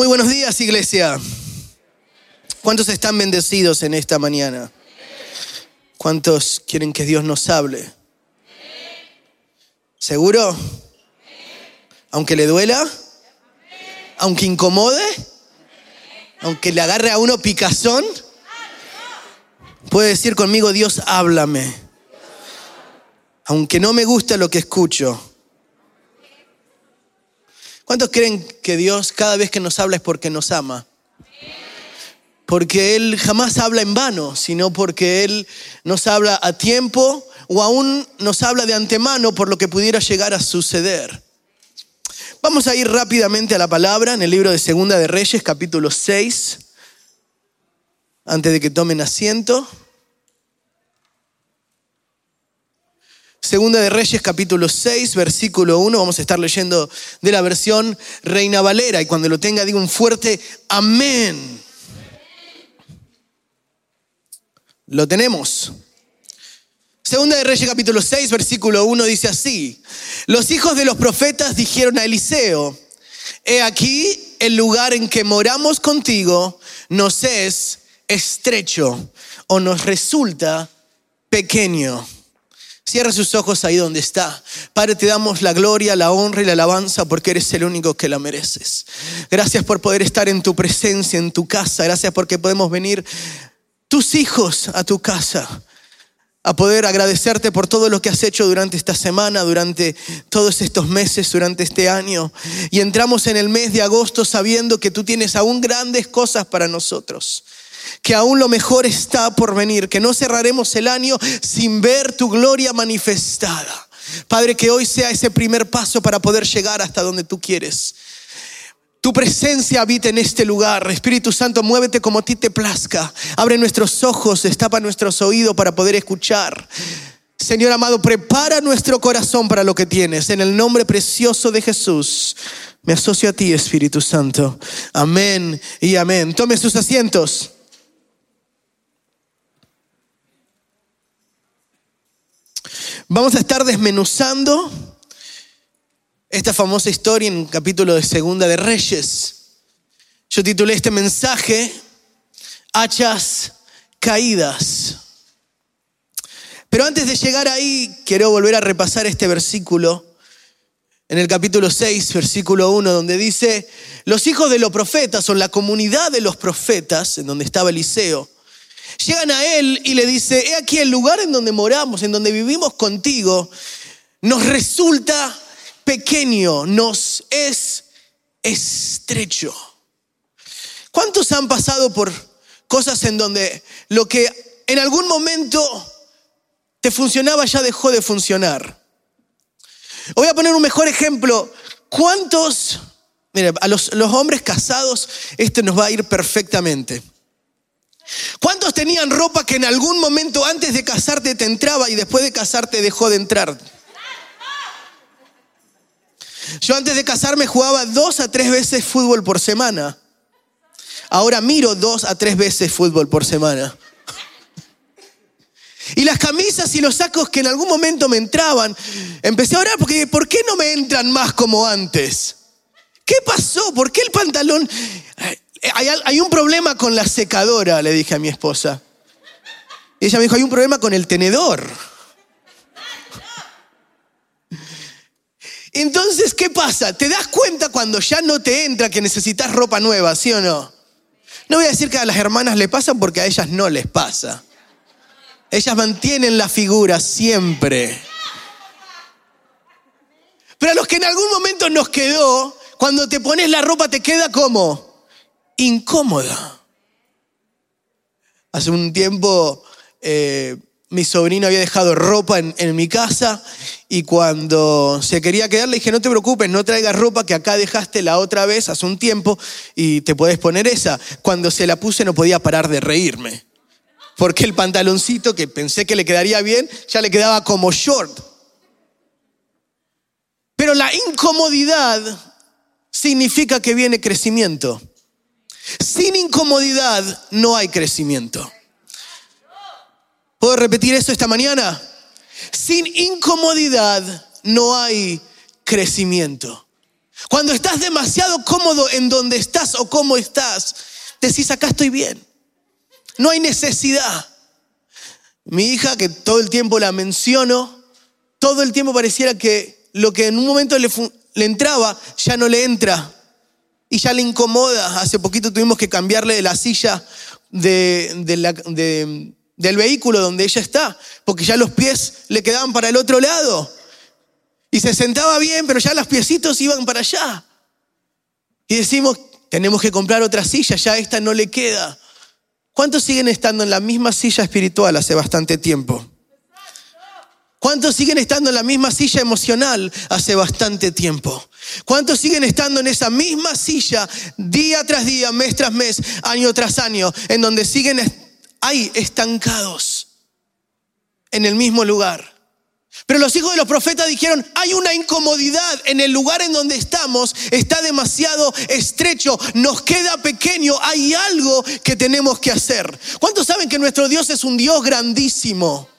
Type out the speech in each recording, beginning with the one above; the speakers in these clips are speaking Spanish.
Muy buenos días, iglesia. ¿Cuántos están bendecidos en esta mañana? ¿Cuántos quieren que Dios nos hable? ¿Seguro? Aunque le duela, aunque incomode, aunque le agarre a uno picazón, puede decir conmigo, Dios, háblame. Aunque no me gusta lo que escucho. ¿Cuántos creen que Dios cada vez que nos habla es porque nos ama? Porque Él jamás habla en vano, sino porque Él nos habla a tiempo o aún nos habla de antemano por lo que pudiera llegar a suceder. Vamos a ir rápidamente a la palabra en el libro de Segunda de Reyes, capítulo 6, antes de que tomen asiento. Segunda de Reyes capítulo 6, versículo 1, vamos a estar leyendo de la versión Reina Valera y cuando lo tenga digo un fuerte amén. Lo tenemos. Segunda de Reyes capítulo 6, versículo 1 dice así, los hijos de los profetas dijeron a Eliseo, he aquí el lugar en que moramos contigo nos es estrecho o nos resulta pequeño. Cierra sus ojos ahí donde está. Padre, te damos la gloria, la honra y la alabanza porque eres el único que la mereces. Gracias por poder estar en tu presencia, en tu casa. Gracias porque podemos venir tus hijos a tu casa a poder agradecerte por todo lo que has hecho durante esta semana, durante todos estos meses, durante este año. Y entramos en el mes de agosto sabiendo que tú tienes aún grandes cosas para nosotros que aún lo mejor está por venir, que no cerraremos el año sin ver tu gloria manifestada. Padre, que hoy sea ese primer paso para poder llegar hasta donde tú quieres. Tu presencia habita en este lugar. Espíritu Santo, muévete como a ti te plazca. Abre nuestros ojos, destapa nuestros oídos para poder escuchar. Señor amado, prepara nuestro corazón para lo que tienes. En el nombre precioso de Jesús, me asocio a ti, Espíritu Santo. Amén y amén. Tome sus asientos. Vamos a estar desmenuzando esta famosa historia en un capítulo de Segunda de Reyes. Yo titulé este mensaje Hachas caídas. Pero antes de llegar ahí, quiero volver a repasar este versículo en el capítulo 6, versículo 1, donde dice, los hijos de los profetas, o la comunidad de los profetas, en donde estaba Eliseo, Llegan a él y le dice, he aquí el lugar en donde moramos, en donde vivimos contigo, nos resulta pequeño, nos es estrecho. ¿Cuántos han pasado por cosas en donde lo que en algún momento te funcionaba ya dejó de funcionar? Voy a poner un mejor ejemplo. ¿Cuántos, a los, los hombres casados, esto nos va a ir perfectamente. ¿Cuántos tenían ropa que en algún momento antes de casarte te entraba y después de casarte dejó de entrar? Yo antes de casarme jugaba dos a tres veces fútbol por semana. Ahora miro dos a tres veces fútbol por semana. Y las camisas y los sacos que en algún momento me entraban, empecé a orar porque ¿por qué no me entran más como antes? ¿Qué pasó? ¿Por qué el pantalón? Hay, un problema con la secadora, le dije a mi esposa. Y ella me dijo, hay un problema con el tenedor. Entonces, ¿qué pasa? ¿Te das cuenta cuando ya no te entra que necesitas ropa nueva, sí o no? No voy a decir que a las hermanas le pasan porque a ellas no les pasa. Ellas mantienen la figura siempre. Pero a los que en algún momento nos quedó, cuando te pones la ropa te queda como incómoda. Hace un tiempo eh, mi sobrino había dejado ropa en, en, mi casa y cuando se quería quedar le dije, no te preocupes, no traigas ropa que acá dejaste la otra vez hace un tiempo y te puedes poner esa. Cuando se la puse no podía parar de reírme. Porque el pantaloncito que pensé que le quedaría bien ya le quedaba como short. Pero la incomodidad significa que viene crecimiento. Sin incomodidad no hay crecimiento. ¿Puedo repetir eso esta mañana? Sin incomodidad no hay crecimiento. Cuando estás demasiado cómodo en donde estás o cómo estás, decís, acá estoy bien. No hay necesidad. Mi hija, que todo el tiempo la menciono, todo el tiempo pareciera que lo que en un momento le, entraba, ya no le entra. Y ya le incomoda. Hace poquito tuvimos que cambiarle la silla del vehículo donde ella está, porque ya los pies le quedaban para el otro lado. Y se sentaba bien, pero ya los piecitos iban para allá. Y decimos, tenemos que comprar otra silla, ya esta no le queda. ¿Cuántos siguen estando en la misma silla espiritual hace bastante tiempo? ¿Cuántos siguen estando en la misma silla emocional hace bastante tiempo? ¿Cuántos siguen estando en esa misma silla día tras día, mes tras mes, año tras año, en donde siguen ahí estancados en el mismo lugar? Pero los hijos de los profetas dijeron, hay una incomodidad en el lugar en donde estamos, está demasiado estrecho, nos queda pequeño, hay algo que tenemos que hacer. ¿Cuántos saben que nuestro Dios es un Dios grandísimo?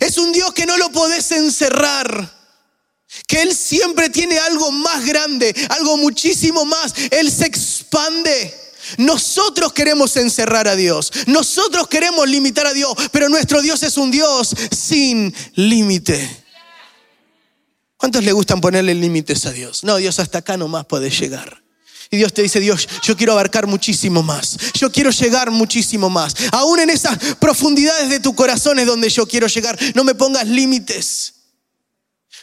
Es un Dios que no lo podés encerrar. Que Él siempre tiene algo más grande, algo muchísimo más. Él se expande. Nosotros queremos encerrar a Dios, nosotros queremos limitar a Dios, pero nuestro Dios es un Dios sin límite. ¿Cuántos le gustan ponerle límites a Dios? No, Dios hasta acá nomás puede llegar. Y Dios te dice, Dios, yo quiero abarcar muchísimo más. Yo quiero llegar muchísimo más. Aún en esas profundidades de tu corazón es donde yo quiero llegar. No me pongas límites.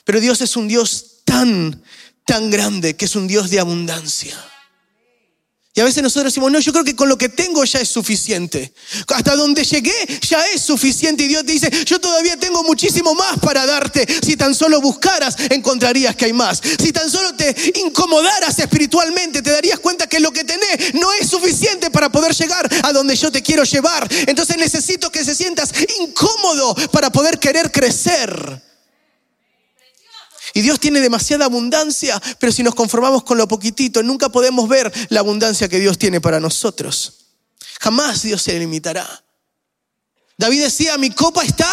Pero Dios es un Dios tan, tan grande que es un Dios de abundancia. Y a veces nosotros decimos, no, yo creo que con lo que tengo ya es suficiente. Hasta donde llegué ya es suficiente. Y Dios te dice, yo todavía tengo muchísimo más para darte. Si tan solo buscaras, encontrarías que hay más. Si tan solo te incomodaras espiritualmente, te darías cuenta que lo que tenés no es suficiente para poder llegar a donde yo te quiero llevar. Entonces necesito que se sientas incómodo para poder querer crecer. Y Dios tiene demasiada abundancia, pero si nos conformamos con lo poquitito, nunca podemos ver la abundancia que Dios tiene para nosotros. Jamás Dios se limitará. David decía, mi copa está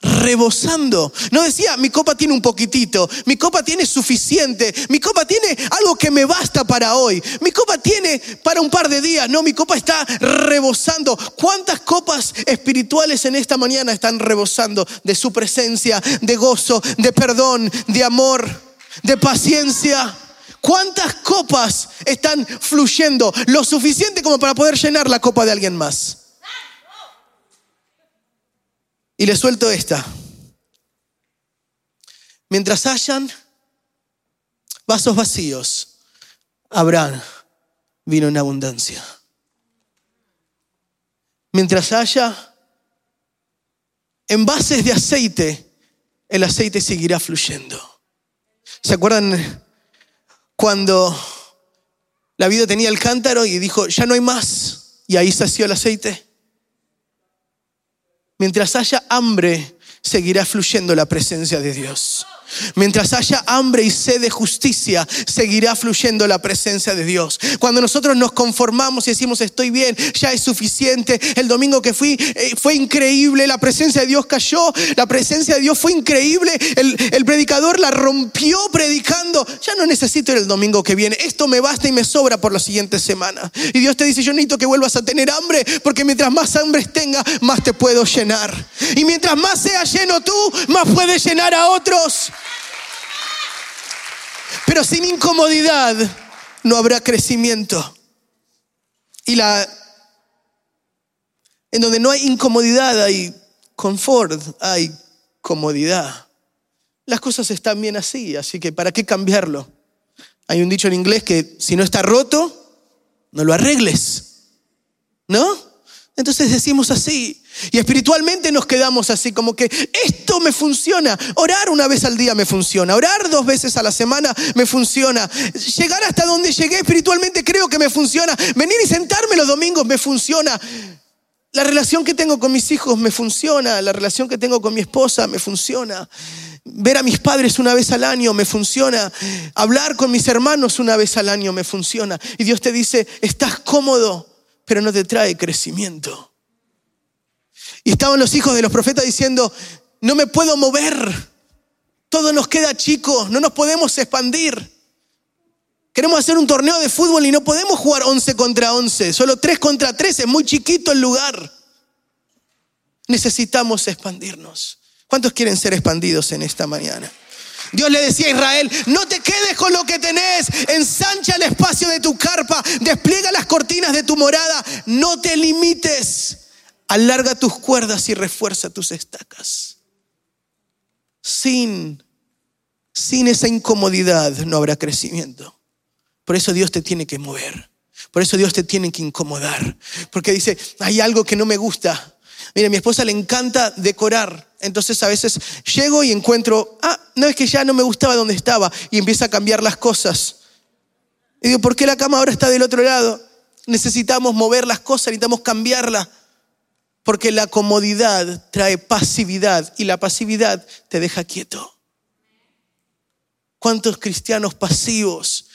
rebosando. No decía, mi copa tiene un poquitito, mi copa tiene suficiente, mi copa tiene algo que me basta para hoy, mi copa tiene para un par de días, no, mi copa está rebosando. ¿Cuántas copas espirituales en esta mañana están rebosando de su presencia, de gozo, de perdón, de amor, de paciencia? ¿Cuántas copas están fluyendo? Lo suficiente como para poder llenar la copa de alguien más. Y le suelto esta. Mientras hayan vasos vacíos, habrán vino en abundancia. Mientras haya envases de aceite, el aceite seguirá fluyendo. ¿Se acuerdan cuando la vida tenía el cántaro y dijo, ya no hay más? Y ahí sació el aceite. Mientras haya hambre, seguirá fluyendo la presencia de Dios. Mientras haya hambre y sed de justicia, seguirá fluyendo la presencia de Dios. Cuando nosotros nos conformamos y decimos estoy bien, ya es suficiente. El domingo que fui eh, fue increíble, la presencia de Dios cayó, la presencia de Dios fue increíble. El, el predicador la rompió predicando. Ya no necesito ir el domingo que viene. Esto me basta y me sobra por la siguiente semana. Y Dios te dice, yo necesito que vuelvas a tener hambre, porque mientras más hambre tenga, más te puedo llenar. Y mientras más seas lleno tú, más puedes llenar a otros. Pero sin incomodidad no habrá crecimiento. Y la en donde no hay incomodidad hay confort, hay comodidad. Las cosas están bien así, así que ¿para qué cambiarlo? Hay un dicho en inglés que si no está roto, no lo arregles. ¿No? Entonces decimos así, y espiritualmente nos quedamos así, como que esto me funciona. Orar una vez al día me funciona. Orar dos veces a la semana me funciona. Llegar hasta donde llegué espiritualmente creo que me funciona. Venir y sentarme los domingos me funciona. La relación que tengo con mis hijos me funciona. La relación que tengo con mi esposa me funciona. Ver a mis padres una vez al año me funciona. Hablar con mis hermanos una vez al año me funciona. Y Dios te dice, estás cómodo, pero no te trae crecimiento. Y estaban los hijos de los profetas diciendo, no me puedo mover, todo nos queda chico, no nos podemos expandir. Queremos hacer un torneo de fútbol y no podemos jugar 11 contra 11, solo 3 contra 3, es muy chiquito el lugar. Necesitamos expandirnos. ¿Cuántos quieren ser expandidos en esta mañana? Dios le decía a Israel, no te quedes con lo que tenés, ensancha el espacio de tu carpa, despliega las cortinas de tu morada, no te limites, alarga tus cuerdas y refuerza tus estacas. Sin, sin esa incomodidad no habrá crecimiento. Por eso Dios te tiene que mover. Por eso Dios te tiene que incomodar. Porque dice, hay algo que no me gusta. Mire, a mi esposa le encanta decorar. Entonces a veces llego y encuentro, ah, no es que ya no me gustaba donde estaba y empieza a cambiar las cosas. Y digo, ¿por qué la cama ahora está del otro lado? Necesitamos mover las cosas, necesitamos cambiarla. Porque la comodidad trae pasividad y la pasividad te deja quieto. ¿Cuántos cristianos pasivos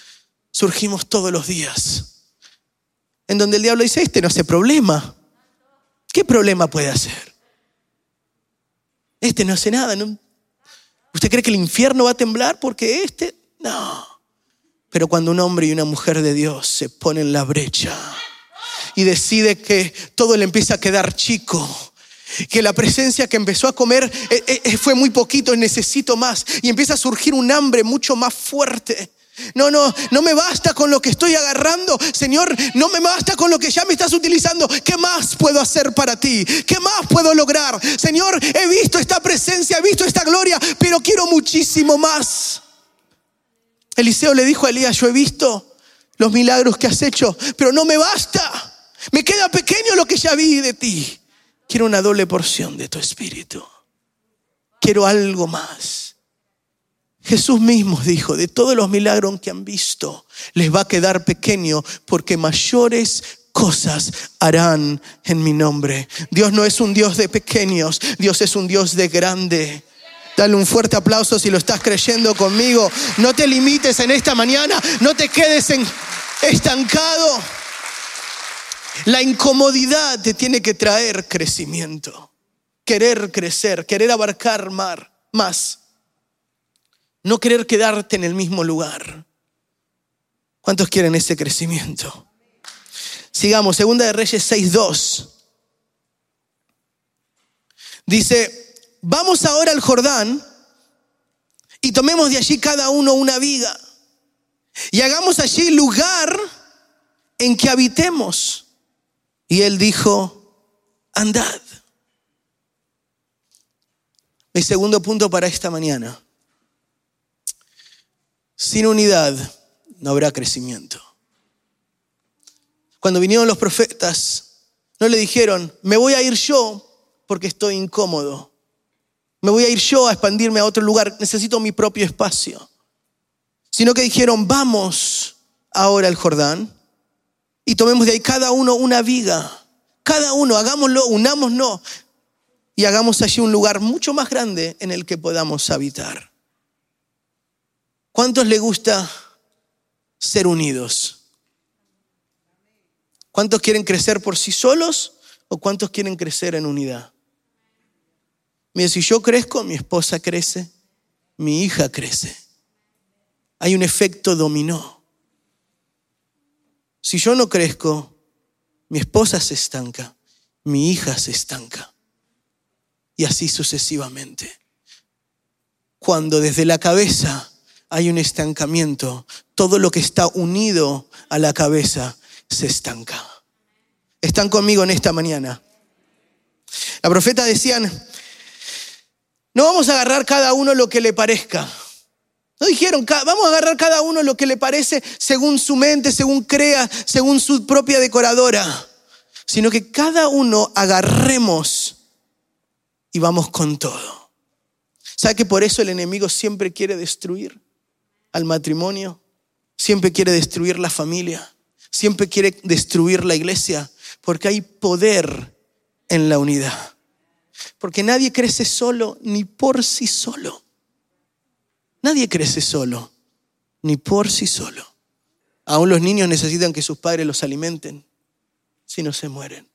surgimos todos los días? En donde el diablo dice, este no hace problema. ¿Qué problema puede hacer? Este no hace nada. ¿Usted cree que el infierno va a temblar porque este? No. Pero cuando un hombre y una mujer de Dios se ponen en la brecha y decide que todo le empieza a quedar chico, que la presencia que empezó a comer eh, eh, eh, fue muy poquito, necesito más, y empieza a surgir un hambre mucho más fuerte. No, no, no me basta con lo que estoy agarrando. Señor, no me basta con lo que ya me estás utilizando. ¿Qué más puedo hacer para ti? ¿Qué más puedo lograr? Señor, he visto esta presencia, he visto esta gloria, pero quiero muchísimo más. Eliseo le dijo a Elías, yo he visto los milagros que has hecho, pero no me basta. Me queda pequeño lo que ya vi de ti. Quiero una doble porción de tu espíritu. Quiero algo más. Jesús mismo dijo, de todos los milagros que han visto, les va a quedar pequeño porque mayores cosas harán en mi nombre. Dios no es un Dios de pequeños, Dios es un Dios de grande. Dale un fuerte aplauso si lo estás creyendo conmigo. No te limites en esta mañana, no te quedes estancado. La incomodidad te tiene que traer crecimiento, querer crecer, querer abarcar más. No querer quedarte en el mismo lugar. ¿Cuántos quieren ese crecimiento? Sigamos, Segunda de Reyes 6.2. Dice, vamos ahora al Jordán y tomemos de allí cada uno una viga y hagamos allí lugar en que habitemos. Y él dijo, andad. Mi segundo punto para esta mañana. Sin unidad no habrá crecimiento. Cuando vinieron los profetas, no le dijeron, me voy a ir yo porque estoy incómodo. Me voy a ir yo a expandirme a otro lugar, necesito mi propio espacio. Sino que dijeron, vamos ahora al Jordán y tomemos de ahí cada uno una viga. Cada uno, hagámoslo, unámonos y hagamos allí un lugar mucho más grande en el que podamos habitar. ¿Cuántos le gusta ser unidos? ¿Cuántos quieren crecer por sí solos o cuántos quieren crecer en unidad? Mira, si yo crezco, mi esposa crece, mi hija crece. Hay un efecto dominó. Si yo no crezco, mi esposa se estanca, mi hija se estanca. Y así sucesivamente. Cuando desde la cabeza hay un estancamiento. Todo lo que está unido a la cabeza se estanca. Están conmigo en esta mañana. La profeta decían, no vamos a agarrar cada uno lo que le parezca. No dijeron, vamos a agarrar cada uno lo que le parece según su mente, según crea, según su propia decoradora, sino que cada uno agarremos y vamos con todo. ¿Sabe que por eso el enemigo siempre quiere destruir? al matrimonio, siempre quiere destruir la familia, siempre quiere destruir la iglesia, porque hay poder en la unidad. Porque nadie crece solo ni por sí solo. Nadie crece solo ni por sí solo. Aún los niños necesitan que sus padres los alimenten, si no se mueren.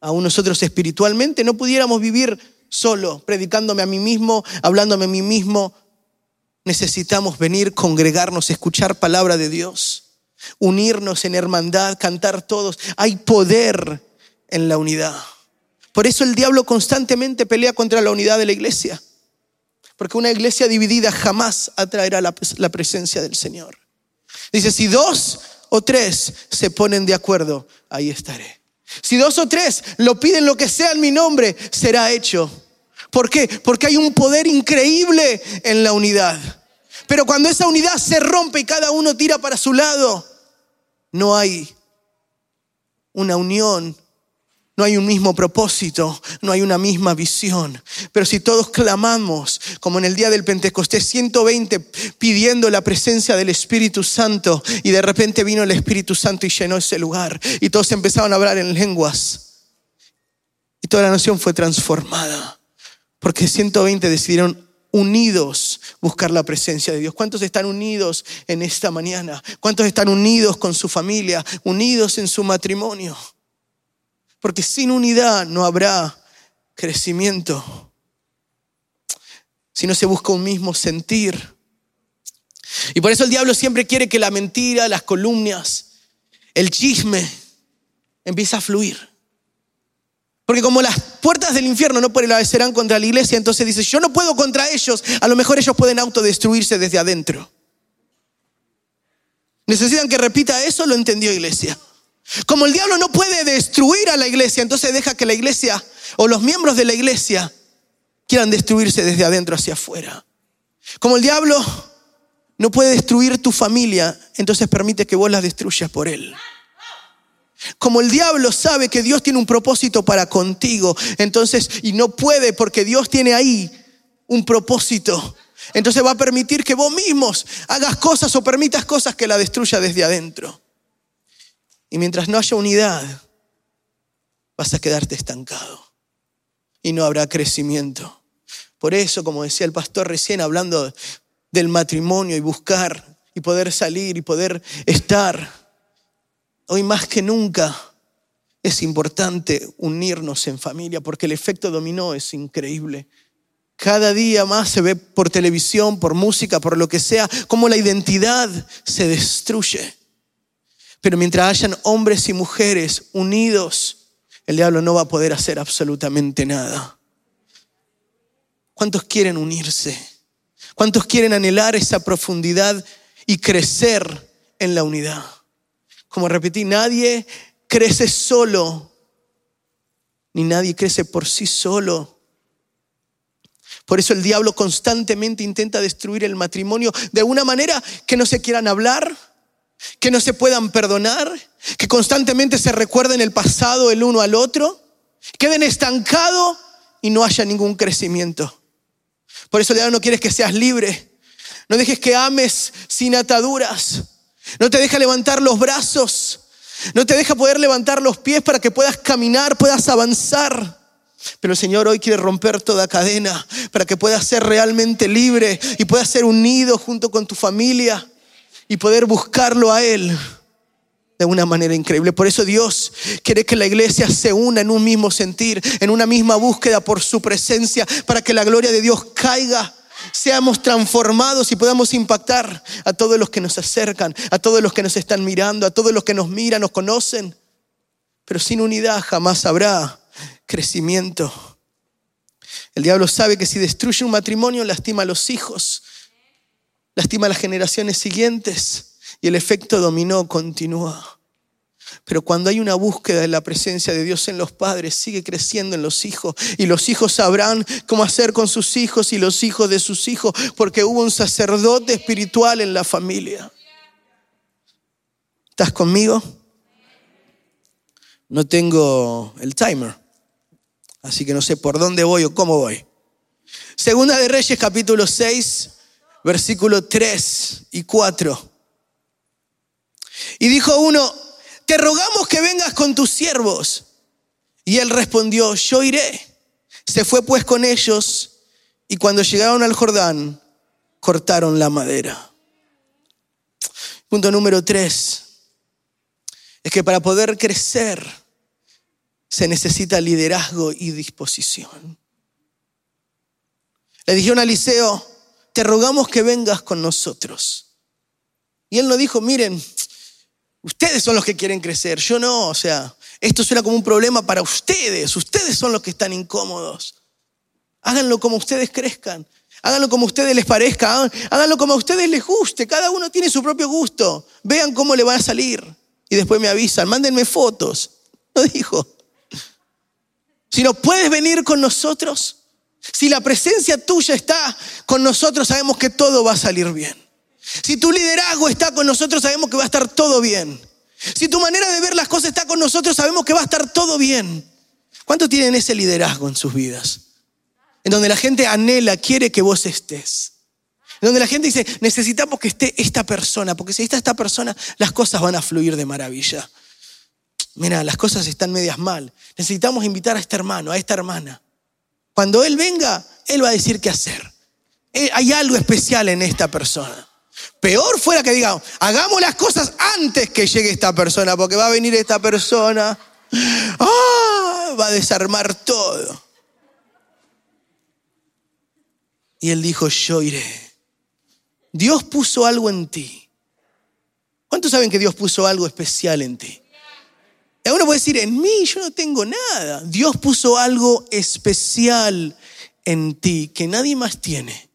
Aún nosotros espiritualmente no pudiéramos vivir solo, predicándome a mí mismo, hablándome a mí mismo, necesitamos venir, congregarnos, escuchar palabra de Dios, unirnos en hermandad, cantar todos. Hay poder en la unidad. Por eso el diablo constantemente pelea contra la unidad de la iglesia. Porque una iglesia dividida jamás atraerá la, presencia del Señor. Dice, si dos o tres se ponen de acuerdo, ahí estaré. Si dos o tres lo piden lo que sea en mi nombre, será hecho. ¿Por qué? Porque hay un poder increíble en la unidad. Pero cuando esa unidad se rompe y cada uno tira para su lado, no hay una unión no hay un mismo propósito, no hay una misma visión. Pero si todos clamamos, como en el día del Pentecostés, 120 pidiendo la presencia del Espíritu Santo, y de repente vino el Espíritu Santo y llenó ese lugar, y todos empezaron a hablar en lenguas, y toda la nación fue transformada, porque 120 decidieron unidos buscar la presencia de Dios. ¿Cuántos están unidos en esta mañana? ¿Cuántos están unidos con su familia, unidos en su matrimonio? Porque sin unidad no habrá crecimiento. Si no se busca un mismo sentir. Y por eso el diablo siempre quiere que la mentira, las columnas, el chisme empiece a fluir. Porque como las puertas del infierno no prevalecerán contra la iglesia, entonces dice, yo no puedo contra ellos, a lo mejor ellos pueden autodestruirse desde adentro. ¿Necesitan que repita eso? Lo entendió iglesia. Como el diablo no puede destruir a la iglesia, entonces deja que la iglesia o los miembros de la iglesia quieran destruirse desde adentro hacia afuera. Como el diablo no puede destruir tu familia, entonces permite que vos la destruyas por él. Como el diablo sabe que Dios tiene un propósito para contigo, entonces, y no puede porque Dios tiene ahí un propósito, entonces va a permitir que vos mismos hagas cosas o permitas cosas que la destruya desde adentro. Y mientras no haya unidad, vas a quedarte estancado y no habrá crecimiento. Por eso, como decía el pastor recién, hablando del matrimonio y buscar y poder salir y poder estar, hoy más que nunca es importante unirnos en familia porque el efecto dominó es increíble. Cada día más se ve por televisión, por música, por lo que sea, cómo la identidad se destruye. Pero mientras hayan hombres y mujeres unidos, el diablo no va a poder hacer absolutamente nada. ¿Cuántos quieren unirse? ¿Cuántos quieren anhelar esa profundidad y crecer en la unidad? Como repetí, nadie crece solo, ni nadie crece por sí solo. Por eso el diablo constantemente intenta destruir el matrimonio de una manera que no se quieran hablar, que no se puedan perdonar, que constantemente se recuerden el pasado el uno al otro, queden estancados y no haya ningún crecimiento. Por eso Dios no quieres que seas libre. No dejes que ames sin ataduras. No te deja levantar los brazos. No te deja poder levantar los pies para que puedas caminar, puedas avanzar. Pero el Señor hoy quiere romper toda cadena para que puedas ser realmente libre y puedas ser unido junto con tu familia y poder buscarlo a Él de una manera increíble. Por eso Dios quiere que la iglesia se una en un mismo sentir, en una misma búsqueda por su presencia, para que la gloria de Dios caiga, seamos transformados y podamos impactar a todos los que nos acercan, a todos los que nos están mirando, a todos los que nos miran, nos conocen. Pero sin unidad jamás habrá crecimiento. El diablo sabe que si destruye un matrimonio lastima a los hijos, lastima a las generaciones siguientes y el efecto dominó continúa. Pero cuando hay una búsqueda de la presencia de Dios en los padres, sigue creciendo en los hijos. Y los hijos sabrán cómo hacer con sus hijos y los hijos de sus hijos, porque hubo un sacerdote espiritual en la familia. ¿Estás conmigo? No tengo el timer, así que no sé por dónde voy o cómo voy. Segunda de Reyes capítulo 6, versículo 3 y 4. Y dijo uno, te rogamos que vengas con tus siervos. Y él respondió, yo iré. Se fue pues con ellos y cuando llegaron al Jordán, cortaron la madera. Punto número 3. Es que para poder crecer se necesita liderazgo y disposición. Le dijeron a Eliseo, te rogamos que vengas con nosotros. Y él nos dijo, miren, ustedes son los que quieren crecer, yo no, o sea, esto suena como un problema para ustedes, ustedes son los que están incómodos. Háganlo como ustedes crezcan. Háganlo como a ustedes les parezca, háganlo como a ustedes les guste, cada uno tiene su propio gusto. Vean cómo le va a salir y después me avisan, mándenme fotos. No dijo. Si no puedes venir con nosotros, si la presencia tuya está con nosotros, sabemos que todo va a salir bien. Si tu liderazgo está con nosotros, sabemos que va a estar todo bien. Si tu manera de ver las cosas está con nosotros, sabemos que va a estar todo bien. ¿Cuántos tienen ese liderazgo en sus vidas? En donde la gente anhela, quiere que vos estés. En donde la gente dice, necesitamos que esté esta persona, porque si está esta persona, las cosas van a fluir de maravilla. Mira, las cosas están medias mal. Necesitamos invitar a este hermano, a esta hermana. Cuando él venga, él va a decir qué hacer. Eh, hay algo especial en esta persona. Peor fuera que digamos, hagamos las cosas antes que llegue esta persona, porque va a venir esta persona, ¡ah! va a desarmar todo. Y él dijo, yo iré. Dios puso algo en ti. ¿Cuántos saben que Dios puso algo especial en ti? Y uno puede decir, en mí yo no tengo nada. Dios puso algo especial en ti que nadie más tiene.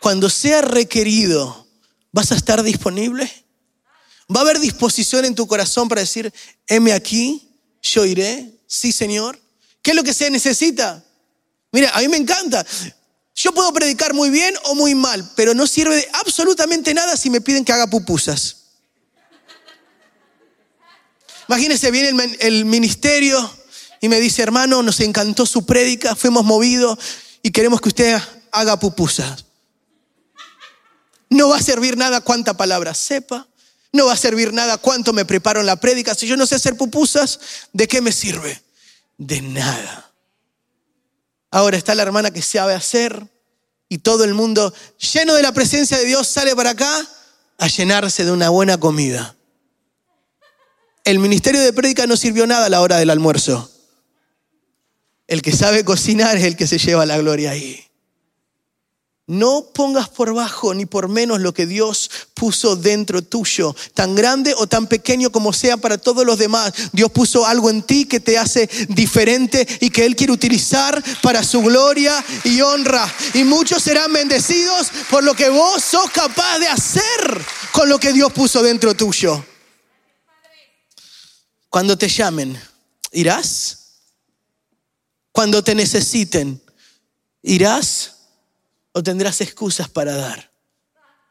Cuando sea requerido, ¿vas a estar disponible? ¿Va a haber disposición en tu corazón para decir, heme aquí, yo iré? Sí, Señor. ¿Qué es lo que se necesita? Mira, a mí me encanta. Yo puedo predicar muy bien o muy mal, pero no sirve absolutamente nada si me piden que haga pupusas. Imagínense, viene el, ministerio y me dice, hermano, nos encantó su prédica, fuimos movidos y queremos que usted haga pupusas. No va a servir nada cuánta palabra sepa, no va a servir nada cuánto me preparo en la prédica. Si yo no sé hacer pupusas, ¿de qué me sirve? De nada. Ahora está la hermana que sabe hacer y todo el mundo lleno de la presencia de Dios sale para acá a llenarse de una buena comida. El ministerio de prédica no sirvió nada a la hora del almuerzo. El que sabe cocinar es el que se lleva la gloria ahí. No pongas por bajo ni por menos lo que Dios puso dentro tuyo, tan grande o tan pequeño como sea para todos los demás. Dios puso algo en ti que te hace diferente y que Él quiere utilizar para su gloria y honra. Y muchos serán bendecidos por lo que vos sos capaz de hacer con lo que Dios puso dentro tuyo. Cuando te llamen, ¿irás? Cuando te necesiten, ¿irás? o tendrás excusas para dar.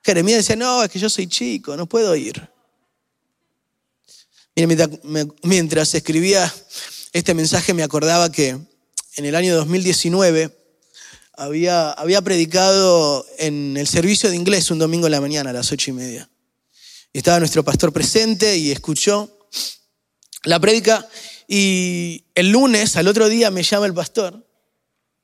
Jeremías decía, no, es que yo soy chico, no puedo ir. mientras escribía este mensaje me acordaba que en el año 2019 había, había predicado en el servicio de inglés un domingo en la mañana a las ocho y media. estaba nuestro pastor presente y escuchó la prédica y el lunes, al otro día, me llama el pastor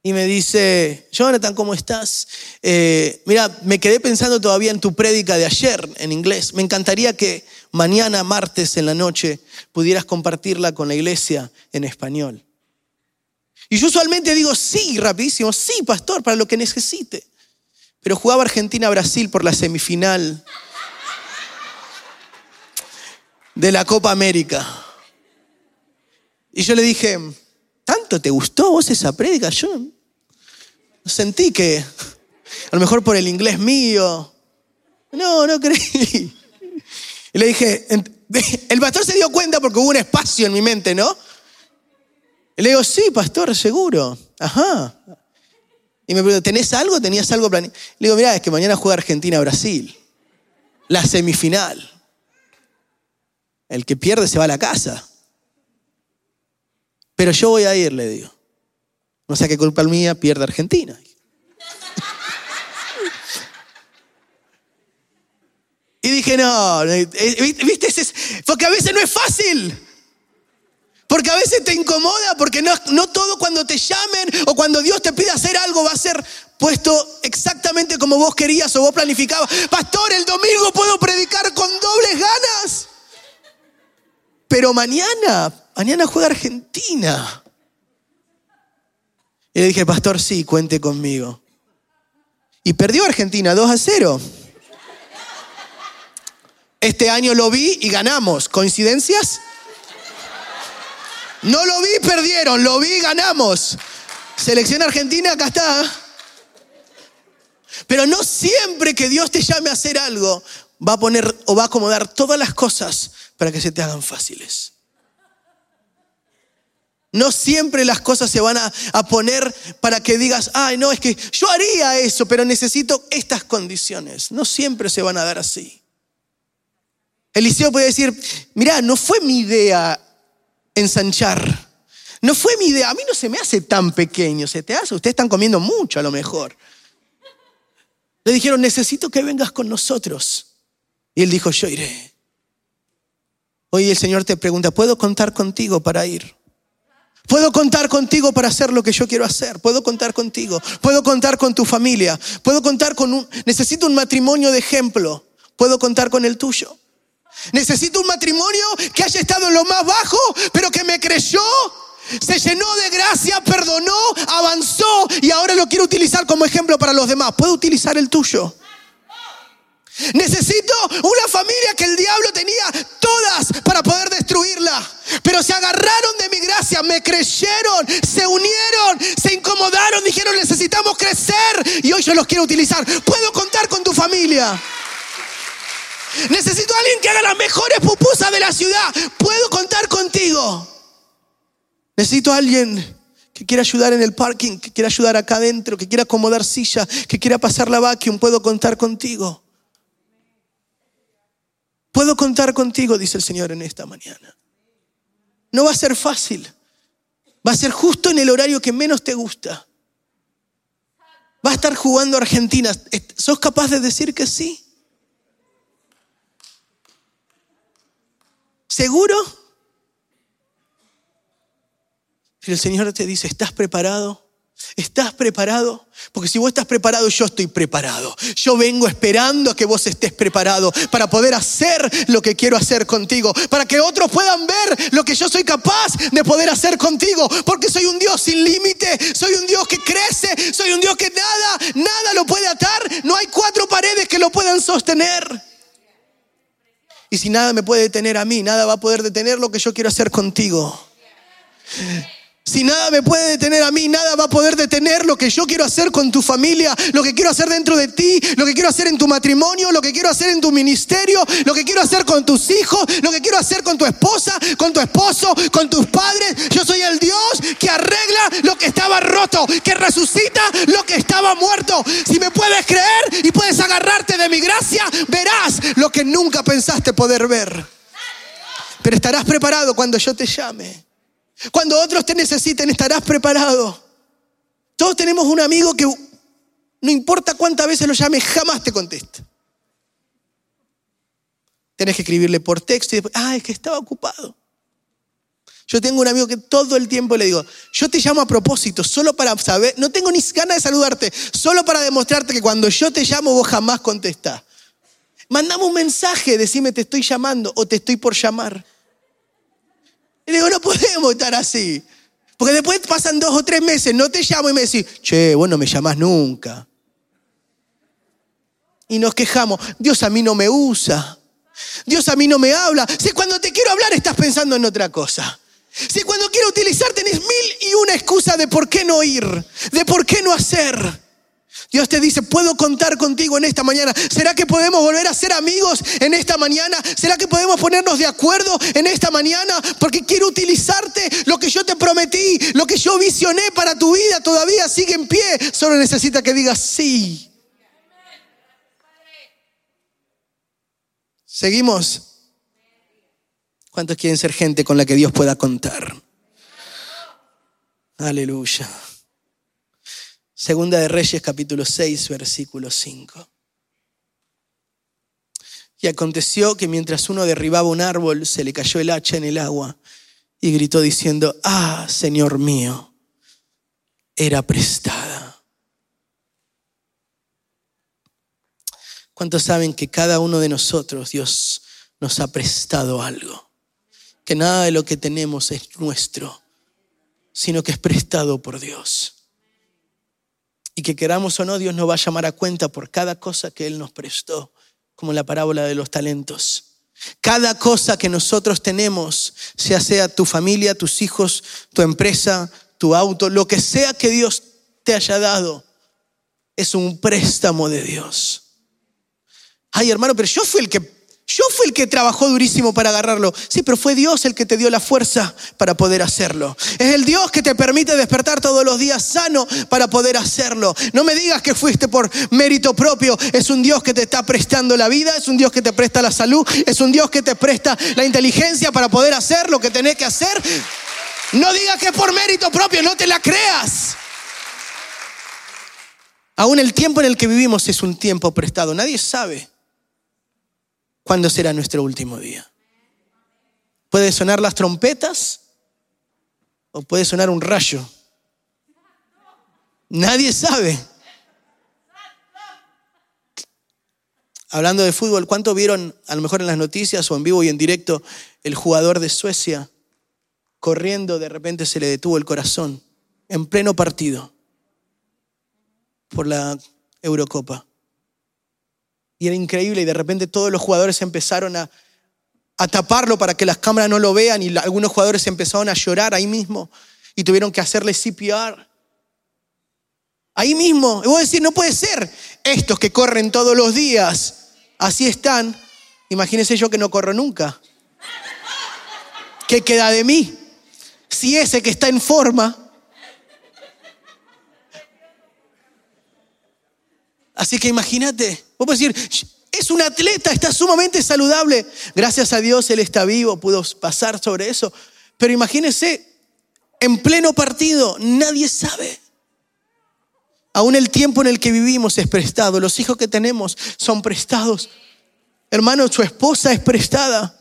y me dice, Jonathan, ¿cómo estás? Eh, mira, me quedé pensando todavía en tu prédica de ayer en inglés. Me encantaría que mañana, martes en la noche, pudieras compartirla con la iglesia en español. Y yo usualmente digo, sí, rapidísimo, sí, pastor, para lo que necesite. Pero jugaba Argentina-Brasil por la semifinal de la Copa América. Y yo le dije, ¿Tanto te gustó vos esa prédica? Yo sentí que, a lo mejor por el inglés mío, no, no creí. Y le dije, el pastor se dio cuenta porque hubo un espacio en mi mente, ¿no? Y le digo, sí, pastor, seguro. Ajá. Y me preguntó, ¿tenés algo? ¿Tenías algo planeado? Le digo, mira, es que mañana juega Argentina-Brasil. La semifinal. El que pierde se va a la casa. Pero yo voy a ir, le digo. No sea que culpa mía pierde Argentina. Y dije, no, eh, ¿viste? Porque a veces no es fácil. Porque a veces te incomoda, porque no, no todo cuando te llamen o cuando Dios te pide hacer algo va a ser puesto exactamente como vos querías o vos planificabas. Pastor, el domingo puedo predicar con dobles ganas. Pero mañana mañana juega Argentina. Y le dije, pastor, sí, cuente conmigo. Y perdió Argentina 2 a 0. Este año lo vi y ganamos. ¿Coincidencias? No lo vi, perdieron. Lo vi, ganamos. Selección argentina, acá está. Pero no siempre que Dios te llame a hacer algo va a poner o va a acomodar todas las cosas para que se te hagan fáciles. No siempre las cosas se van a, poner para que digas, ay, no, es que yo haría eso, pero necesito estas condiciones. No siempre se van a dar así. Eliseo puede decir, mira, no fue mi idea ensanchar. No fue mi idea. A mí no se me hace tan pequeño. Se te hace. Ustedes están comiendo mucho a lo mejor. Le dijeron, necesito que vengas con nosotros. Y él dijo, yo iré. Hoy el Señor te pregunta, ¿puedo contar contigo para ir? Puedo contar contigo para hacer lo que yo quiero hacer. Puedo contar contigo. Puedo contar con tu familia. Puedo contar con un... Necesito un matrimonio de ejemplo. Puedo contar con el tuyo. Necesito un matrimonio que haya estado en lo más bajo, pero que me creyó, se llenó de gracia, perdonó, avanzó y ahora lo quiero utilizar como ejemplo para los demás. Puedo utilizar el tuyo. Necesito una familia que el diablo tenía todas para poder destruirla. Pero se agarraron de mi gracia, me creyeron, se unieron, se incomodaron, dijeron necesitamos crecer y hoy yo los quiero utilizar. Puedo contar con tu familia. Necesito a alguien que haga las mejores pupusas de la ciudad. Puedo contar contigo. Necesito a alguien que quiera ayudar en el parking, que quiera ayudar acá adentro, que quiera acomodar silla, que quiera pasar la vacuum. Puedo contar contigo. Puedo contar contigo, dice el Señor en esta mañana. No va a ser fácil. Va a ser justo en el horario que menos te gusta. Va a estar jugando Argentina. ¿Sos capaz de decir que sí? ¿Seguro? Pero el Señor te dice, ¿estás preparado? ¿Estás preparado? Porque si vos estás preparado, yo estoy preparado. Yo vengo esperando a que vos estés preparado para poder hacer lo que quiero hacer contigo. Para que otros puedan ver lo que yo soy capaz de poder hacer contigo. Porque soy un Dios sin límite. Soy un Dios que crece. Soy un Dios que nada, nada lo puede atar. No hay cuatro paredes que lo puedan sostener. Y si nada me puede detener a mí, nada va a poder detener lo que yo quiero hacer contigo. Si nada me puede detener a mí, nada va a poder detener lo que yo quiero hacer con tu familia, lo que quiero hacer dentro de ti, lo que quiero hacer en tu matrimonio, lo que quiero hacer en tu ministerio, lo que quiero hacer con tus hijos, lo que quiero hacer con tu esposa, con tu esposo, con tus padres. Yo soy el Dios que arregla lo que estaba roto, que resucita lo que estaba muerto. Si me puedes creer y puedes agarrarte de mi gracia, verás lo que nunca pensaste poder ver. Pero estarás preparado cuando yo te llame. Cuando otros te necesiten, estarás preparado. Todos tenemos un amigo que no importa cuántas veces lo llame, jamás te contesta. Tienes que escribirle por texto y después, ah, es que estaba ocupado. Yo tengo un amigo que todo el tiempo le digo, yo te llamo a propósito, solo para saber, no tengo ni ganas de saludarte, solo para demostrarte que cuando yo te llamo vos jamás contestás. Mandame un mensaje, decime te estoy llamando o te estoy por llamar. Digo, no podemos estar así. Porque después pasan dos o tres meses, no te llamo y me decís, che, vos no me llamás nunca. Y nos quejamos, Dios a mí no me usa. Dios a mí no me habla. Si cuando te quiero hablar estás pensando en otra cosa. Si cuando quiero utilizar tenés mil y una excusa de por qué no ir, de por qué no hacer. Dios te dice, puedo contar contigo en esta mañana. ¿Será que podemos volver a ser amigos en esta mañana? ¿Será que podemos ponernos de acuerdo en esta mañana? Porque quiero utilizarte lo que yo te prometí, lo que yo visioné para tu vida todavía sigue en pie. Solo necesita que digas sí. Seguimos. ¿Cuántos quieren ser gente con la que Dios pueda contar? Aleluya. Segunda de Reyes capítulo 6, versículo 5. Y aconteció que mientras uno derribaba un árbol, se le cayó el hacha en el agua y gritó diciendo, ah, Señor mío, era prestada. ¿Cuántos saben que cada uno de nosotros Dios nos ha prestado algo? Que nada de lo que tenemos es nuestro, sino que es prestado por Dios. Y que queramos o no, Dios nos va a llamar a cuenta por cada cosa que Él nos prestó, como la parábola de los talentos. Cada cosa que nosotros tenemos, sea sea tu familia, tus hijos, tu empresa, tu auto, lo que sea que Dios te haya dado, es un préstamo de Dios. Ay, hermano, pero yo fui el que yo fui el que trabajó durísimo para agarrarlo. Sí, pero fue Dios el que te dio la fuerza para poder hacerlo. Es el Dios que te permite despertar todos los días sano para poder hacerlo. No me digas que fuiste por mérito propio. Es un Dios que te está prestando la vida, es un Dios que te presta la salud, es un Dios que te presta la inteligencia para poder hacer lo que tenés que hacer. No digas que es por mérito propio, no te la creas. Aún el tiempo en el que vivimos es un tiempo prestado. Nadie sabe cuándo será nuestro último día. Puede sonar las trompetas o puede sonar un rayo. Nadie sabe. Hablando de fútbol, ¿cuánto vieron, a lo mejor en las noticias o en vivo y en directo, el jugador de Suecia corriendo, de repente se le detuvo el corazón en pleno partido por la Eurocopa? Y era increíble y de repente todos los jugadores empezaron a, taparlo para que las cámaras no lo vean y algunos jugadores empezaron a llorar ahí mismo y tuvieron que hacerle CPR. Ahí mismo. Y voy a decir, no puede ser. Estos que corren todos los días, así están. Imagínense yo que no corro nunca. ¿Qué queda de mí? Si ese que está en forma. Así que imagínate, Vos decir, es un atleta, está sumamente saludable. Gracias a Dios él está vivo, pudo pasar sobre eso. Pero imagínense, en pleno partido, nadie sabe. Aún el tiempo en el que vivimos es prestado. Los hijos que tenemos son prestados. Hermano, su esposa es prestada.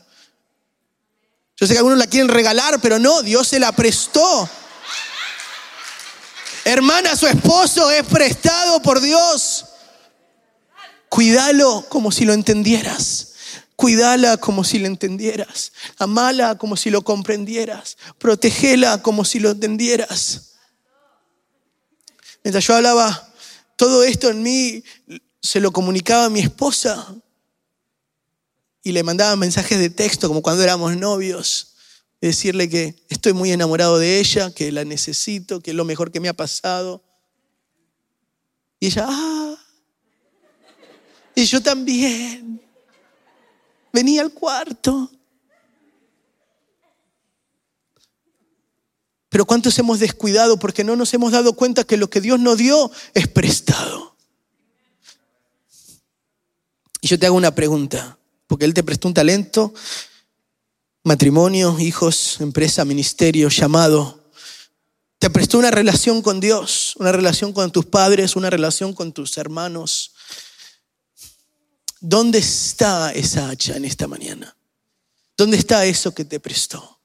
Yo sé que algunos la quieren regalar, pero no, Dios se la prestó. Hermana, su esposo es prestado por Dios. Cuídalo como si lo entendieras. Cuídala como si lo entendieras. Amala como si lo comprendieras. Protegela como si lo entendieras. Mientras yo hablaba, todo esto en mí se lo comunicaba a mi esposa y le mandaba mensajes de texto como cuando éramos novios. Decirle que estoy muy enamorado de ella, que la necesito, que es lo mejor que me ha pasado. Y ella, ah, y yo también. Venía al cuarto. Pero ¿cuántos hemos descuidado porque no nos hemos dado cuenta que lo que Dios nos dio es prestado? Y yo te hago una pregunta, porque Él te prestó un talento, matrimonio, hijos, empresa, ministerio, llamado. Te prestó una relación con Dios, una relación con tus padres, una relación con tus hermanos. ¿Dónde está esa hacha en esta mañana? ¿Dónde está eso que te prestó?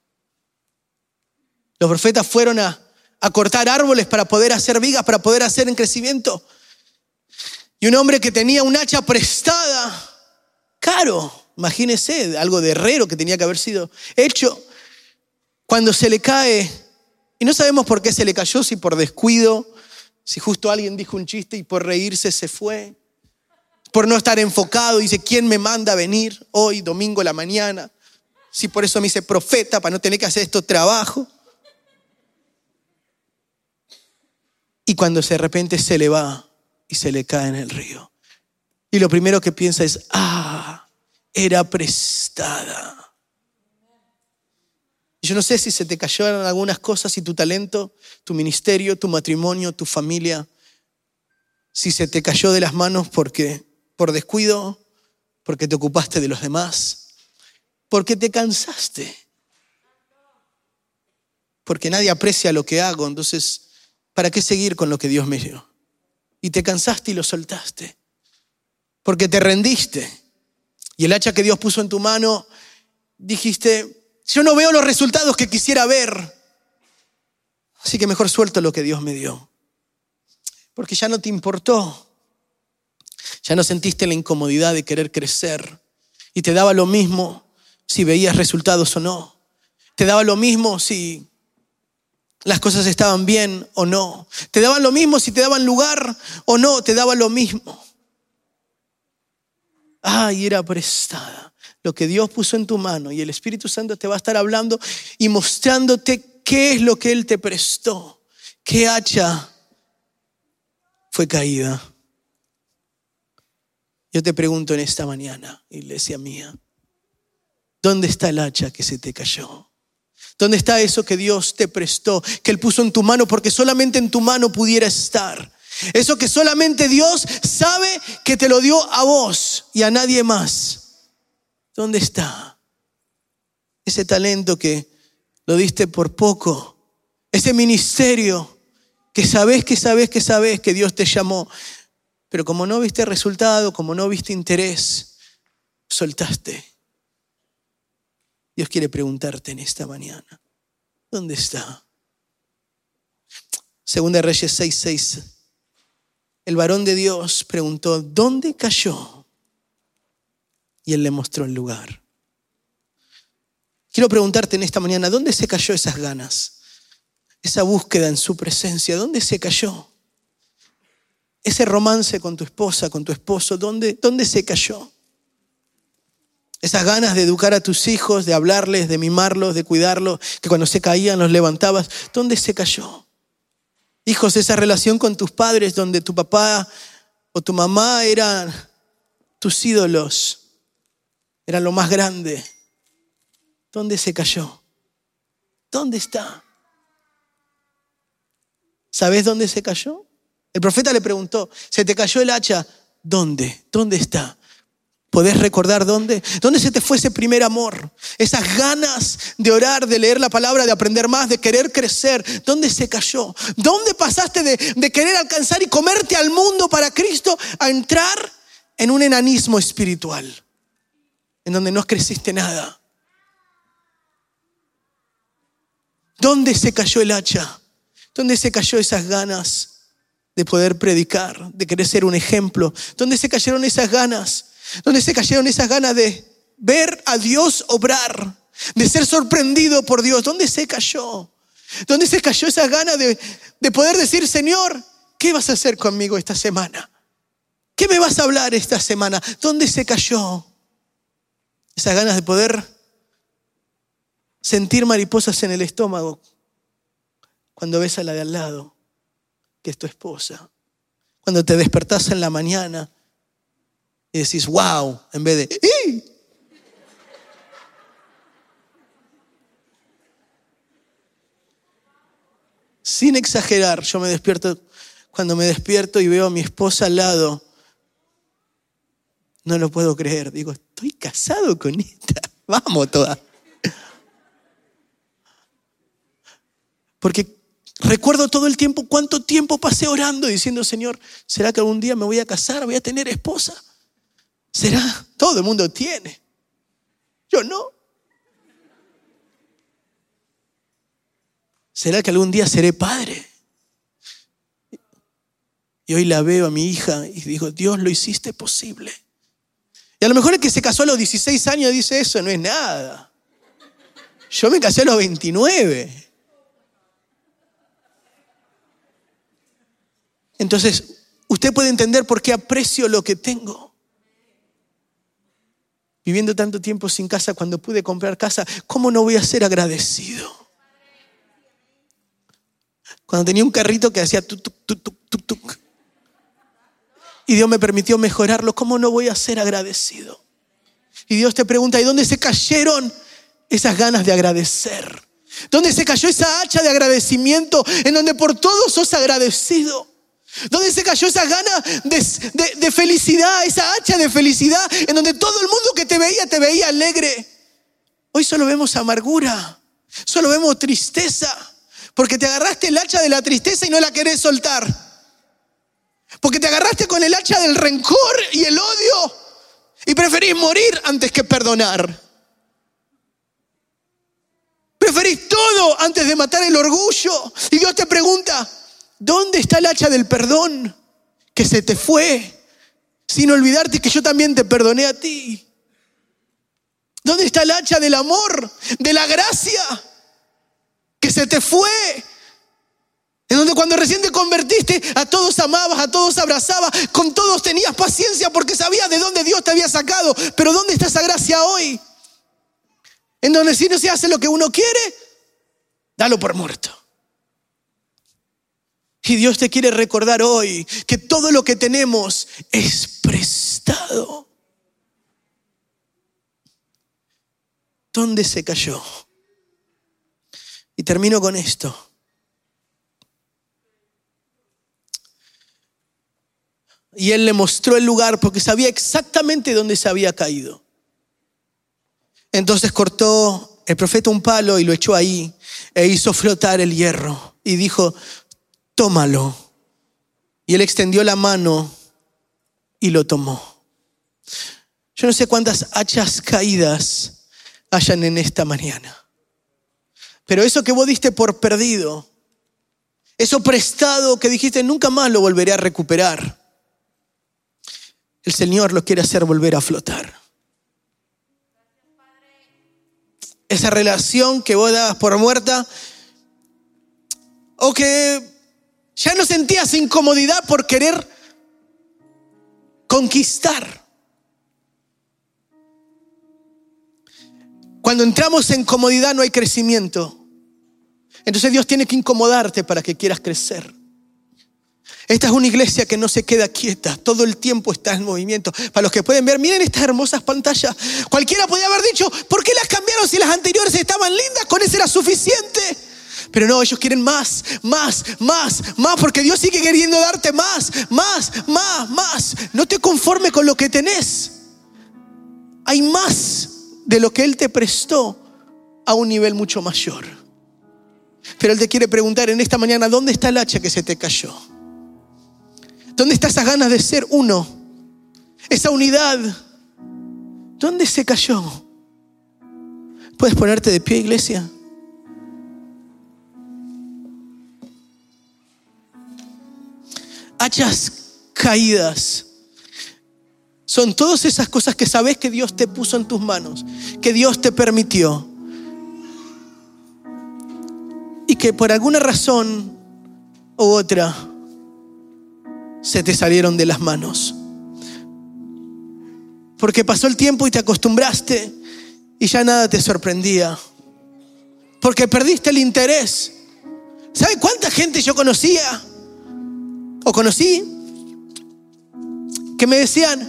Los profetas fueron a, cortar árboles para poder hacer vigas, para poder hacer en crecimiento. Y un hombre que tenía un hacha prestada, caro, imagínese, algo de herrero que tenía que haber sido hecho, cuando se le cae, y no sabemos por qué se le cayó, si por descuido, si justo alguien dijo un chiste y por reírse se fue por no estar enfocado. Dice, ¿quién me manda a venir hoy, domingo la mañana? Si por eso me hice profeta, para no tener que hacer esto trabajo. Y cuando de repente se le va y se le cae en el río. Y lo primero que piensa es, ah, era prestada. Yo no sé si se te cayeron algunas cosas y tu talento, tu ministerio, tu matrimonio, tu familia, si se te cayó de las manos porque por descuido, porque te ocupaste de los demás, porque te cansaste, porque nadie aprecia lo que hago, entonces, ¿para qué seguir con lo que Dios me dio? Y te cansaste y lo soltaste, porque te rendiste. Y el hacha que Dios puso en tu mano, dijiste, yo no veo los resultados que quisiera ver, así que mejor suelto lo que Dios me dio, porque ya no te importó ya no sentiste la incomodidad de querer crecer y te daba lo mismo si veías resultados o no. Te daba lo mismo si las cosas estaban bien o no. Te daban lo mismo si te daban lugar o no, te daban lo mismo. Ay, era prestada. Lo que Dios puso en tu mano y el Espíritu Santo te va a estar hablando y mostrándote qué es lo que Él te prestó. ¿Qué hacha fue caída? Yo te pregunto en esta mañana, iglesia mía, ¿dónde está el hacha que se te cayó? ¿Dónde está eso que Dios te prestó, que Él puso en tu mano porque solamente en tu mano pudiera estar? Eso que solamente Dios sabe que te lo dio a vos y a nadie más. ¿Dónde está? Ese talento que lo diste por poco. Ese ministerio que sabes, que sabes, que sabes que Dios te llamó. Pero como no viste resultado, como no viste interés, soltaste. Dios quiere preguntarte en esta mañana, ¿dónde está? Segunda Reyes 6:6. El varón de Dios preguntó, ¿dónde cayó? Y él le mostró el lugar. Quiero preguntarte en esta mañana, ¿dónde se cayó esas ganas? Esa búsqueda en su presencia, ¿dónde se cayó? Ese romance con tu esposa, con tu esposo, ¿dónde, dónde se cayó? Esas ganas de educar a tus hijos, de hablarles, de mimarlos, de cuidarlos, que cuando se caían los levantabas. ¿Dónde se cayó? Hijos, esa relación con tus padres donde tu papá o tu mamá eran tus ídolos, eran lo más grande. ¿Dónde se cayó? ¿Dónde está? ¿Sabes dónde se cayó? El profeta le preguntó, ¿se te cayó el hacha? ¿Dónde? ¿Dónde está? ¿Podés recordar dónde? ¿Dónde se te fue ese primer amor? Esas ganas de orar, de leer la palabra, de aprender más, de querer crecer. ¿Dónde se cayó? ¿Dónde pasaste de, de querer alcanzar y comerte al mundo para Cristo a entrar en un enanismo espiritual? En donde no creciste nada. ¿Dónde se cayó el hacha? ¿Dónde se cayó esas ganas de poder predicar, de querer ser un ejemplo? ¿Dónde se cayeron esas ganas donde se cayeron esas ganas de ver a Dios obrar, de ser sorprendido por Dios. ¿Dónde se cayó? ¿Dónde se cayó esa ganas de, de poder decir, Señor, ¿qué vas a hacer conmigo esta semana? ¿Qué me vas a hablar esta semana? ¿Dónde se cayó? Esas ganas de poder sentir mariposas en el estómago cuando ves a la de al lado, que es tu esposa. Cuando te despertás en la mañana y decís, wow, en vez de, ¡Y! Sin exagerar, yo me despierto, cuando me despierto y veo a mi esposa al lado, no lo puedo creer. Digo, estoy casado con esta. Vamos toda. Porque recuerdo todo el tiempo cuánto tiempo pasé orando diciendo, Señor, ¿será que algún día me voy a casar? ¿Voy a tener esposa? ¿Será? Todo el mundo tiene. Yo no. ¿Será que algún día seré padre? Y hoy la veo a mi hija y digo, Dios lo hiciste posible. Y a lo mejor el que se casó a los 16 años dice, eso no es nada. Yo me casé a los 29. Entonces, usted puede entender por qué aprecio lo que tengo viviendo tanto tiempo sin casa, cuando pude comprar casa, ¿cómo no voy a ser agradecido? Cuando tenía un carrito que hacía tuk, tuk, tuk, tuk, tuk, y Dios me permitió mejorarlo, ¿cómo no voy a ser agradecido? Y Dios te pregunta, ¿y dónde se cayeron esas ganas de agradecer? ¿Dónde se cayó esa hacha de agradecimiento en donde por todo sos agradecido? ¿Dónde se cayó esa gana de, felicidad, esa hacha de felicidad, en donde todo el mundo que te veía te veía alegre? Hoy solo vemos amargura, solo vemos tristeza, porque te agarraste el hacha de la tristeza y no la querés soltar. Porque te agarraste con el hacha del rencor y el odio y preferís morir antes que perdonar. Preferís todo antes de matar el orgullo. Y Dios te pregunta, ¿Dónde está el hacha del perdón que se te fue? Sin olvidarte que yo también te perdoné a ti. ¿Dónde está el hacha del amor, de la gracia que se te fue En donde cuando recién te convertiste, a todos amabas, a todos abrazabas, con todos tenías paciencia porque sabías de dónde Dios te había sacado. Pero ¿dónde está esa gracia hoy? En donde si no se hace lo que uno quiere, dalo por muerto. Y Dios te quiere recordar hoy que todo lo que tenemos es prestado. ¿Dónde se cayó? Y termino con esto. Y él le mostró el lugar porque sabía exactamente dónde se había caído. Entonces cortó el profeta un palo y lo echó ahí e hizo flotar el hierro y dijo, tómalo. Y él extendió la mano y lo tomó. Yo no sé cuántas hachas caídas hayan en esta mañana. Pero eso que vos diste por perdido, eso prestado que dijiste nunca más lo volveré a recuperar el Señor lo quiere hacer volver a flotar. Esa relación que vos dabas por muerta o que ya no sentías incomodidad por querer conquistar. Cuando entramos en comodidad no hay crecimiento. Entonces Dios tiene que incomodarte para que quieras crecer. Esta es una iglesia que no se queda quieta, todo el tiempo está en movimiento. Para los que pueden ver, miren estas hermosas pantallas. Cualquiera podía haber dicho, ¿por qué las cambiaron si las anteriores estaban lindas? Con eso era suficiente. Pero no, ellos quieren más, más, más, más, porque Dios sigue queriendo darte más, más, más, más. No te conformes con lo que tenés. Hay más de lo que Él te prestó a un nivel mucho mayor. Pero Él te quiere preguntar en esta mañana, ¿dónde está el hacha que se te cayó? ¿Dónde está esa ganas de ser uno? Esa unidad. ¿Dónde se cayó? ¿Puedes ponerte de pie, iglesia? Hachas caídas. Son todas esas cosas que sabes que Dios te puso en tus manos, que Dios te permitió. Y que por alguna razón u otra se te salieron de las manos. Porque pasó el tiempo y te acostumbraste y ya nada te sorprendía. Porque perdiste el interés. ¿Sabe cuánta gente yo conocía? O conocí que me decían,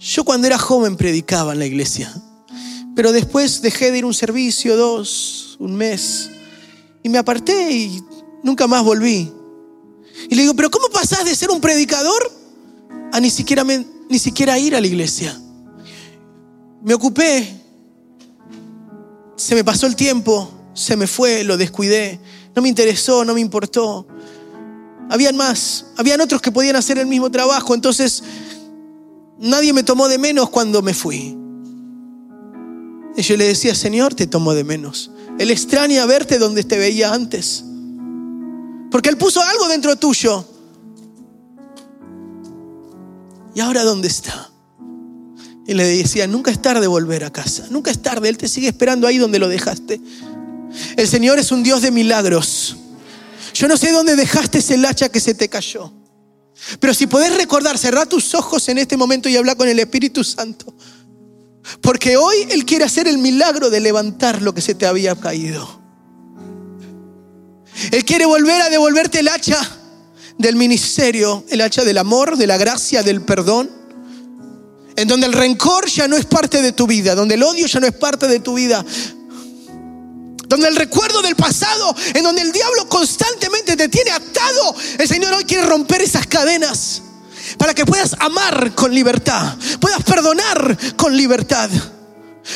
yo cuando era joven predicaba en la iglesia, pero después dejé de ir un servicio, dos, un mes, y me aparté y nunca más volví. Y le digo, pero ¿cómo pasás de ser un predicador a ni siquiera, ni siquiera ir a la iglesia? Me ocupé, se me pasó el tiempo, se me fue, lo descuidé, no me interesó, no me importó. Habían más, habían otros que podían hacer el mismo trabajo, entonces nadie me tomó de menos cuando me fui. Y yo le decía, Señor, te tomo de menos. Él extraña verte donde te veía antes. Porque Él puso algo dentro tuyo. ¿Y ahora dónde está? Y le decía, nunca es tarde volver a casa, nunca es tarde, Él te sigue esperando ahí donde lo dejaste. El Señor es un Dios de milagros. Yo no sé dónde dejaste ese hacha que se te cayó. Pero si podés recordar, cerrar tus ojos en este momento y hablar con el Espíritu Santo. Porque hoy Él quiere hacer el milagro de levantar lo que se te había caído. Él quiere volver a devolverte el hacha del ministerio, el hacha del amor, de la gracia, del perdón. En donde el rencor ya no es parte de tu vida, donde el odio ya no es parte de tu vida. Donde el recuerdo del pasado, en donde el diablo constantemente te tiene atado, el Señor hoy quiere romper esas cadenas para que puedas amar con libertad, puedas perdonar con libertad,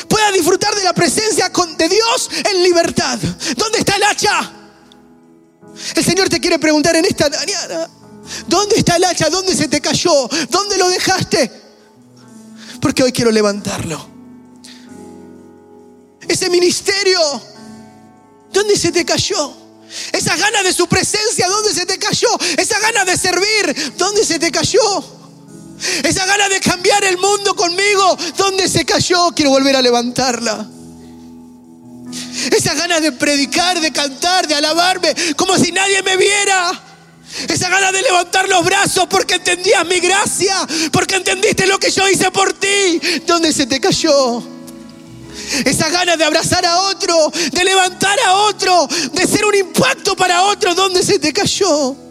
puedas disfrutar de la presencia de Dios en libertad. ¿Dónde está el hacha? El Señor te quiere preguntar en esta mañana, ¿dónde está el hacha? ¿Dónde se te cayó? ¿Dónde lo dejaste? Porque hoy quiero levantarlo. Ese ministerio, ¿dónde se te cayó? Esa gana de su presencia, ¿dónde se te cayó? Esa gana de servir, ¿dónde se te cayó? Esa gana de cambiar el mundo conmigo, ¿dónde se cayó? Quiero volver a levantarla. Esas ganas de predicar, de cantar, de alabarme, como si nadie me viera. Esa ganas de levantar los brazos porque entendías mi gracia, porque entendiste lo que yo hice por ti. ¿Dónde se te cayó? Esa ganas de abrazar a otro, de levantar a otro, de ser un impacto para otro. ¿Dónde se te cayó?